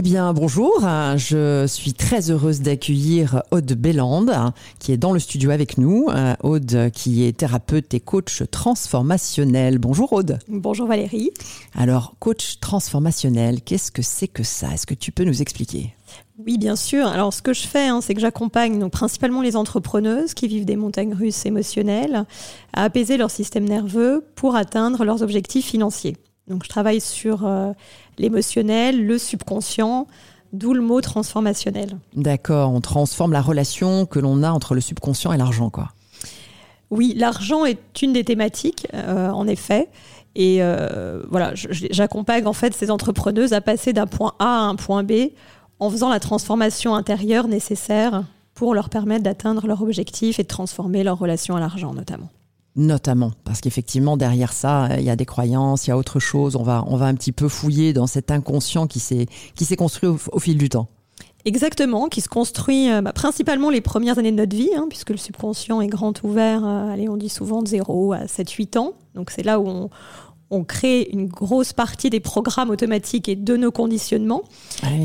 Eh bien, bonjour. Je suis très heureuse d'accueillir Aude Bellande, qui est dans le studio avec nous. Euh, Aude, qui est thérapeute et coach transformationnel. Bonjour Aude. Bonjour Valérie. Alors, coach transformationnel, qu'est-ce que c'est que ça? Est-ce que tu peux nous expliquer? Oui, bien sûr. Alors, ce que je fais, hein, c'est que j'accompagne donc principalement les entrepreneuses qui vivent des montagnes russes émotionnelles à apaiser leur système nerveux pour atteindre leurs objectifs financiers. Donc je travaille sur euh, l'émotionnel, le subconscient, d'où le mot transformationnel. D'accord, on transforme la relation que l'on a entre le subconscient et l'argent, quoi. Oui, l'argent est une des thématiques, euh, en effet. Et euh, voilà, j'accompagne en fait ces entrepreneuses à passer d'un point A à un point B en faisant la transformation intérieure nécessaire pour leur permettre d'atteindre leur objectif et de transformer leur relation à l'argent notamment notamment parce qu'effectivement derrière ça il y a des croyances, il y a autre chose. On va on va un petit peu fouiller dans cet inconscient qui s'est qui s'est construit au, fil du temps. Exactement, qui se construit euh, bah, principalement les premières années de notre vie, hein, puisque le subconscient est grand ouvert, euh, allez, on dit souvent de 0 à 7-8 ans. Donc c'est là où on, on crée une grosse partie des programmes automatiques et de nos conditionnements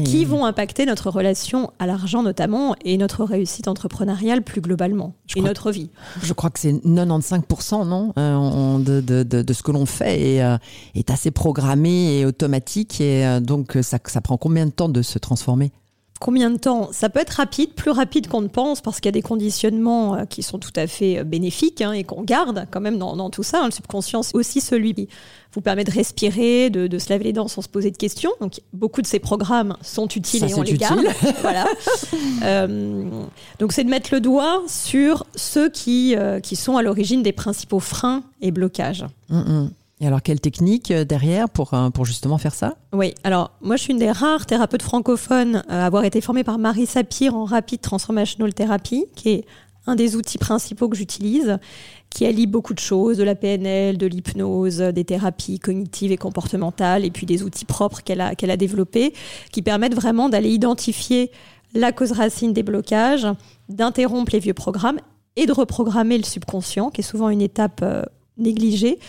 qui vont impacter notre relation à l'argent notamment et notre réussite entrepreneuriale plus globalement et notre vie. Je crois que c'est 95% non? Euh, de, de, de, ce que l'on fait est, euh, est, assez programmé et automatique et euh, donc ça, ça prend combien de temps de se transformer? Combien de temps Ça peut être rapide, plus rapide qu'on ne pense, parce qu'il y a des conditionnements euh, qui sont tout à fait euh, bénéfiques hein, et qu'on garde quand même dans, tout ça. Hein. Le subconscient, c'est aussi celui qui vous permet de respirer, de, se laver les dents sans se poser de questions. Donc, beaucoup de ces programmes sont utiles et on les garde. voilà. Euh, donc, c'est de mettre le doigt sur ceux qui, qui sont à l'origine des principaux freins et blocages. Mm, mm. Et alors, quelle technique euh, derrière pour, euh, pour justement faire ça? Oui, alors moi je suis une des rares thérapeutes francophones à avoir été formée par Marie Sapir en Rapid Transformational Therapy, qui est un des outils principaux que j'utilise, qui allie beaucoup de choses, de la PNL, de l'hypnose, des thérapies cognitives et comportementales, et puis des outils propres qu'elle a, qu'elle a développés, qui permettent vraiment d'aller identifier la cause racine des blocages, d'interrompre les vieux programmes et de reprogrammer le subconscient, qui est souvent une étape euh, négligée,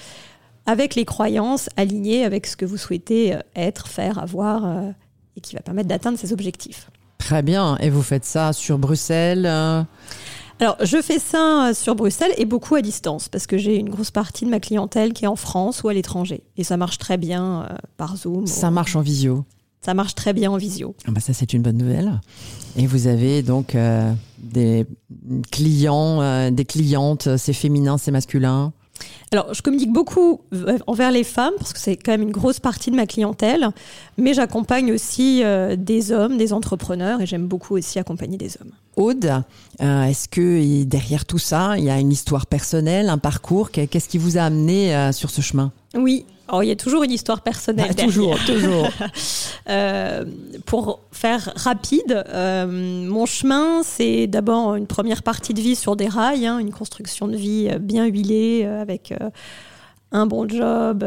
avec les croyances alignées avec ce que vous souhaitez euh, être, faire, avoir, euh, et qui va permettre d'atteindre ces objectifs. Très bien. Et vous faites ça sur Bruxelles euh alors, je fais ça sur Bruxelles et beaucoup à distance parce que j'ai une grosse partie de ma clientèle qui est en France ou à l'étranger. Et ça marche très bien par Zoom. Ça marche en visio Ça marche très bien en visio. Ah bah ça, c'est une bonne nouvelle. Et vous avez donc des clients, des clientes, c'est féminin, c'est masculin? Alors, je communique beaucoup euh, envers les femmes parce que c'est quand même une grosse partie de ma clientèle, mais j'accompagne aussi euh, des hommes, des entrepreneurs et j'aime beaucoup aussi accompagner des hommes. Aude, euh, est-ce que derrière tout ça, il y a une histoire personnelle, un parcours? Qu'est-ce qui vous a amené sur ce chemin? Oui, Oh, il y a toujours une histoire personnelle. Ah, toujours, toujours. Euh, pour faire rapide, euh, mon chemin, c'est d'abord une première partie de vie sur des rails, hein, une construction de vie euh, bien huilée, avec un bon job,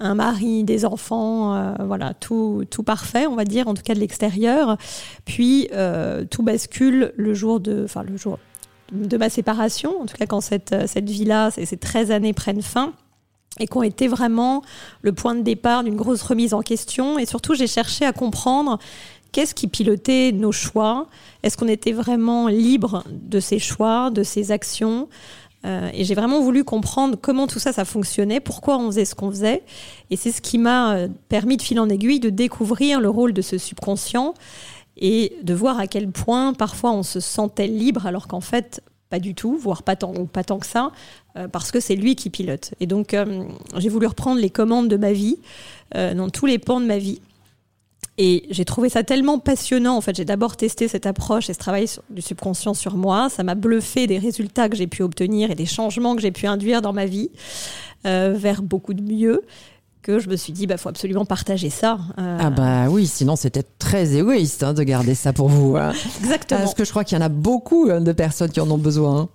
un mari, des enfants, voilà, tout, tout parfait, on va dire, en tout cas de l'extérieur. Puis tout bascule le jour de, enfin le jour de ma séparation, en tout cas quand cette, cette vie-là, ces, ces 13 années prennent fin et qui ont été vraiment le point de départ d'une grosse remise en question. Et surtout, j'ai cherché à comprendre qu'est-ce qui pilotait nos choix. Est-ce qu'on était vraiment libre de ces choix, de ces actions? Euh, et j'ai vraiment voulu comprendre comment tout ça, ça fonctionnait, pourquoi on faisait ce qu'on faisait. Et c'est ce qui m'a euh, permis de fil en aiguille de découvrir le rôle de ce subconscient et de voir à quel point parfois on se sentait libre alors qu'en fait pas du tout, voire pas tant, pas tant que ça, euh, parce que c'est lui qui pilote. Et donc, j'ai voulu reprendre les commandes de ma vie, dans tous les pans de ma vie. Et j'ai trouvé ça tellement passionnant. En fait, j'ai d'abord testé cette approche et ce travail du subconscient sur moi. Ça m'a bluffé des résultats que j'ai pu obtenir et des changements que j'ai pu induire dans ma vie vers beaucoup de mieux que je me suis dit, bah, faut absolument partager ça. Ah bah oui, sinon c'était très égoïste hein, de garder ça pour vous. Hein. Exactement. Parce que je crois qu'il y en a beaucoup de personnes qui en ont besoin.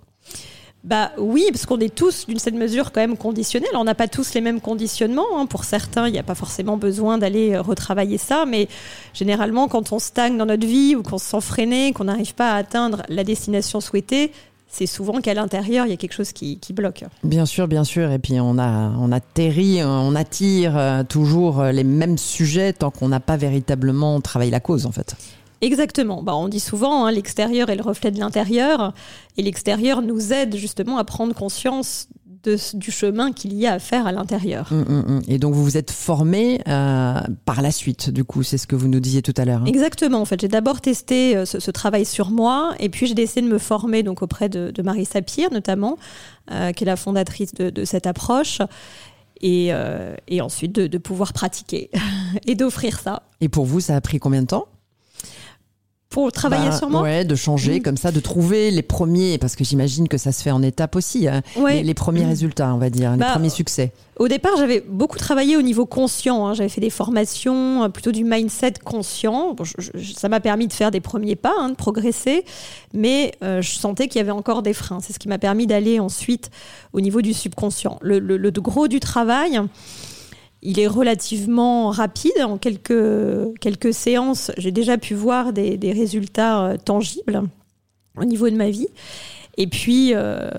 Bah oui, parce qu'on est tous d'une certaine mesure quand même conditionnels. On n'a pas tous les mêmes conditionnements. Hein. Pour certains, il n'y a pas forcément besoin d'aller euh, retravailler ça, mais généralement, quand on stagne dans notre vie ou qu'on se sent freiné, qu'on n'arrive pas à atteindre la destination souhaitée, c'est souvent qu'à l'intérieur, il y a quelque chose qui, bloque. Bien sûr, bien sûr. Et puis on, on atterrit, on attire euh, toujours les mêmes sujets tant qu'on n'a pas véritablement travaillé la cause, en fait. Exactement. Bah, on dit souvent, hein, l'extérieur est le reflet de l'intérieur, et l'extérieur nous aide justement à prendre conscience du chemin qu'il y a à faire à l'intérieur. Hum, hum, hum. Et donc vous vous êtes formé euh, par la suite, du coup, c'est ce que vous nous disiez tout à l'heure. Hein. Exactement. En fait, j'ai d'abord testé euh, ce, travail sur moi, et puis j'ai décidé de me former donc auprès de, Marie Sapir notamment, euh, qui est la fondatrice de, cette approche. Et, ensuite de, de pouvoir pratiquer et d'offrir ça. Et pour vous, ça a pris combien de temps? Pour travailler bah, sur moi Ouais, de changer comme ça, de trouver les premiers, parce que j'imagine que ça se fait en étapes aussi, hein. les, premiers résultats, on va dire, les bah, premiers succès. Au départ, j'avais beaucoup travaillé au niveau conscient. Hein. J'avais fait des formations, euh, plutôt du mindset conscient. ça m'a permis de faire des premiers pas, hein, de progresser, mais euh, je sentais qu'il y avait encore des freins. C'est ce qui m'a permis d'aller ensuite au niveau du subconscient. Le, le gros du travail, il est relativement rapide. En quelques, quelques séances, j'ai déjà pu voir des, résultats euh, tangibles au niveau de ma vie. Et puis, euh,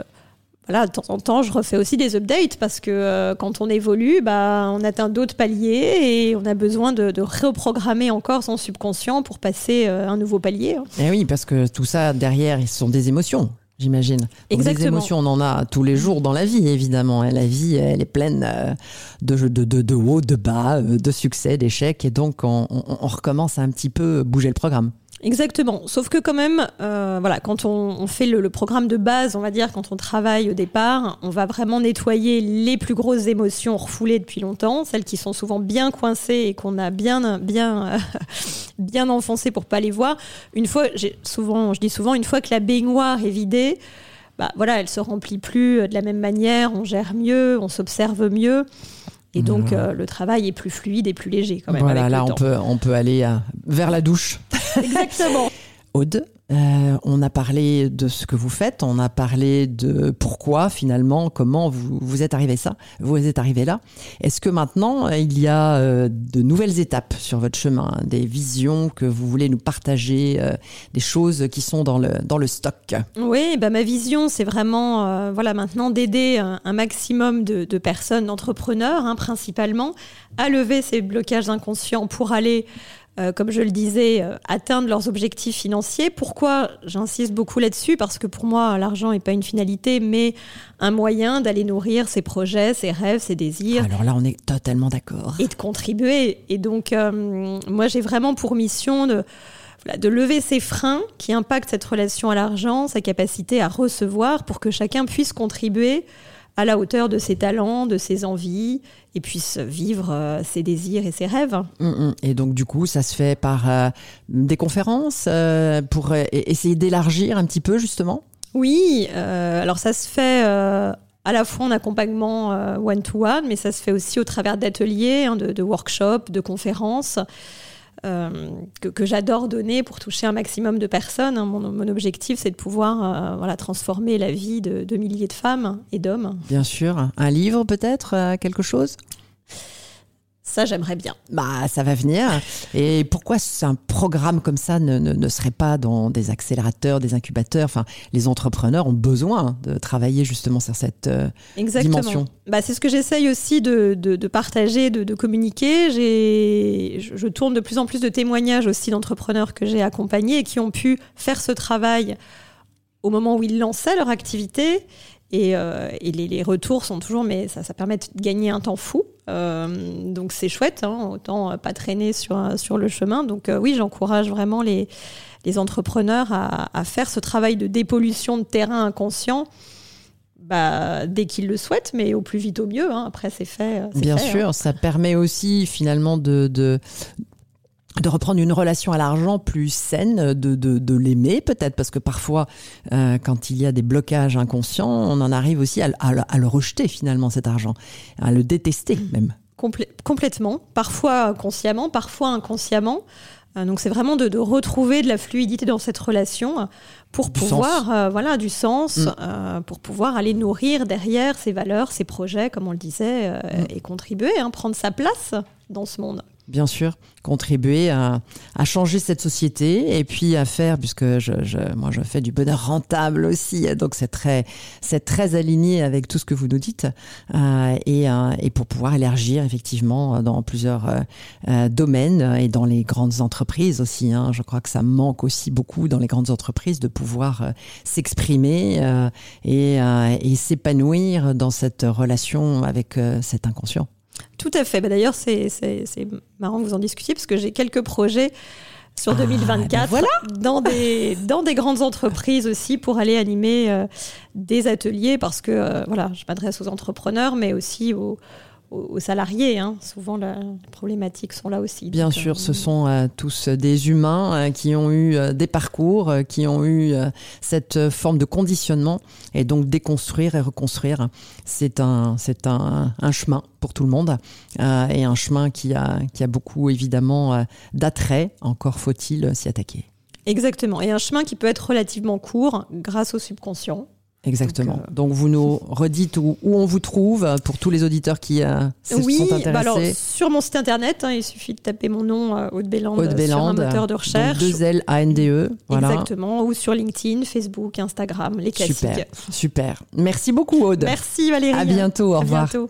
voilà, de temps en temps, je refais aussi des updates parce que euh, quand on évolue, bah, on atteint d'autres paliers et on a besoin de, reprogrammer encore son subconscient pour passer un nouveau palier. Et eh oui, parce que tout ça, derrière, ce sont des émotions j'imagine. Des émotions, on en a tous les jours dans la vie, évidemment. La vie, elle est pleine euh, de, de, de, de hauts, de bas, euh, de succès, d'échecs. Et donc, on, on, recommence à un petit peu bouger le programme. Exactement. Sauf que quand même, euh, voilà, quand on, fait le, programme de base, on va dire, quand on travaille au départ, on va vraiment nettoyer les plus grosses émotions refoulées depuis longtemps, celles qui sont souvent bien coincées et qu'on a bien, bien, bien enfoncées pour pas les voir. Une fois, souvent, je dis souvent, une fois que la baignoire est vidée, bah voilà, elle se remplit plus de la même manière, on gère mieux, on s'observe mieux. Et donc, euh, le travail est plus fluide et plus léger quand même. Voilà, là, on, Peut, on peut aller euh, vers la douche. Exactement. Aude, euh, on a parlé de ce que vous faites, on a parlé de pourquoi finalement, comment vous, vous êtes arrivé ça, vous êtes arrivé là. Est-ce que maintenant il y a euh, de nouvelles étapes sur votre chemin, des visions que vous voulez nous partager, euh, des choses qui sont dans le dans le stock? Oui, bah ma vision, c'est vraiment voilà maintenant d'aider un, maximum de, personnes, d'entrepreneurs hein, principalement, à lever ces blocages inconscients pour aller euh, comme je le disais, euh, atteindre leurs objectifs financiers. Pourquoi j'insiste beaucoup là-dessus? Parce que pour moi, l'argent n'est pas une finalité, mais un moyen d'aller nourrir ses projets, ses rêves, ses désirs. Alors là, on est totalement d'accord. Et de contribuer. Et donc, euh, moi, j'ai vraiment pour mission de, de lever ces freins qui impactent cette relation à l'argent, sa capacité à recevoir, pour que chacun puisse contribuer à la hauteur de ses talents, de ses envies, et puisse vivre euh, ses désirs et ses rêves. Mm, mm. Et donc du coup, ça se fait par euh, des conférences euh, pour essayer d'élargir un petit peu justement? Oui, alors ça se fait à la fois en accompagnement one-to-one, mais ça se fait aussi au travers d'ateliers, hein, de, de, workshops, de conférences. Euh, que, j'adore donner pour toucher un maximum de personnes. Hein. Mon, objectif, c'est de pouvoir euh, transformer la vie de, de milliers de femmes et d'hommes. Bien sûr. Un livre peut-être, euh, quelque chose? Ça, j'aimerais bien. Bah, ça va venir. Et pourquoi un programme comme ça ne, ne, serait pas dans des accélérateurs, des incubateurs? Enfin, les entrepreneurs ont besoin de travailler justement sur cette euh, Exactement. dimension. Bah, c'est ce que j'essaye aussi de, de, partager, de, de communiquer. Je, je tourne de plus en plus de témoignages aussi d'entrepreneurs que j'ai accompagnés et qui ont pu faire ce travail au moment où ils lançaient leur activité et, euh, et les, retours sont toujours, mais ça, ça permet de gagner un temps fou. Euh, donc c'est chouette, hein, autant pas traîner sur, sur le chemin. Donc euh, oui, j'encourage vraiment les, les entrepreneurs à, à, faire ce travail de dépollution de terrain inconscient. Bah, dès qu'ils le souhaitent, mais au plus vite au mieux. Hein. Après, c'est fait. Bien fait, sûr, hein. ça permet aussi finalement de, de, de reprendre une relation à l'argent plus saine, de, de, de l'aimer peut-être, parce que parfois, euh, quand il y a des blocages inconscients, on en arrive aussi à, à, le rejeter finalement, cet argent, à le détester même. complètement, parfois consciemment, parfois inconsciemment. Euh, donc c'est vraiment de, de, retrouver de la fluidité dans cette relation pour pouvoir, euh, voilà, du sens, mm. pour pouvoir aller nourrir derrière ses valeurs, ses projets, comme on le disait, mm. et contribuer, hein, prendre sa place dans ce monde. Bien sûr, contribuer à, à, changer cette société et puis à faire, puisque je, je, moi je fais du bonheur rentable aussi, donc c'est très, c'est très aligné avec tout ce que vous nous dites, euh, et, euh, et, pour pouvoir élargir effectivement dans plusieurs euh, domaines et dans les grandes entreprises aussi. Hein. Je crois que ça manque aussi beaucoup dans les grandes entreprises de pouvoir s'exprimer et s'épanouir dans cette relation avec cet inconscient. Tout à fait. Bah, d'ailleurs, c'est marrant que vous en discutiez parce que j'ai quelques projets sur 2024 ah, ben voilà. dans, des, dans des grandes entreprises aussi pour aller animer euh, des ateliers parce que euh, voilà, je m'adresse aux entrepreneurs mais aussi aux, aux, salariés. Hein. Souvent, la, les problématiques sont là aussi. Bien sûr, euh, ce sont euh, tous des humains euh, qui ont eu des parcours, qui ont eu cette forme de conditionnement. Et donc, déconstruire et reconstruire, c'est un, c'est un, un, chemin pour tout le monde. et un chemin qui a, qui a beaucoup, évidemment, d'attrait. Encore faut-il s'y attaquer. Exactement. Et un chemin qui peut être relativement court grâce au subconscient. Exactement. Donc, euh, vous nous redites où, on vous trouve pour tous les auditeurs qui euh, oui, sont intéressés. Bah alors, sur mon site internet, hein, il suffit de taper mon nom euh, Aude Béland sur un moteur de recherche. deux L A N D E. Exactement. Ou sur LinkedIn, Facebook, Instagram, les classiques. Super, super. Merci beaucoup Aude. Merci Valérie. À bientôt. Au à revoir. Bientôt.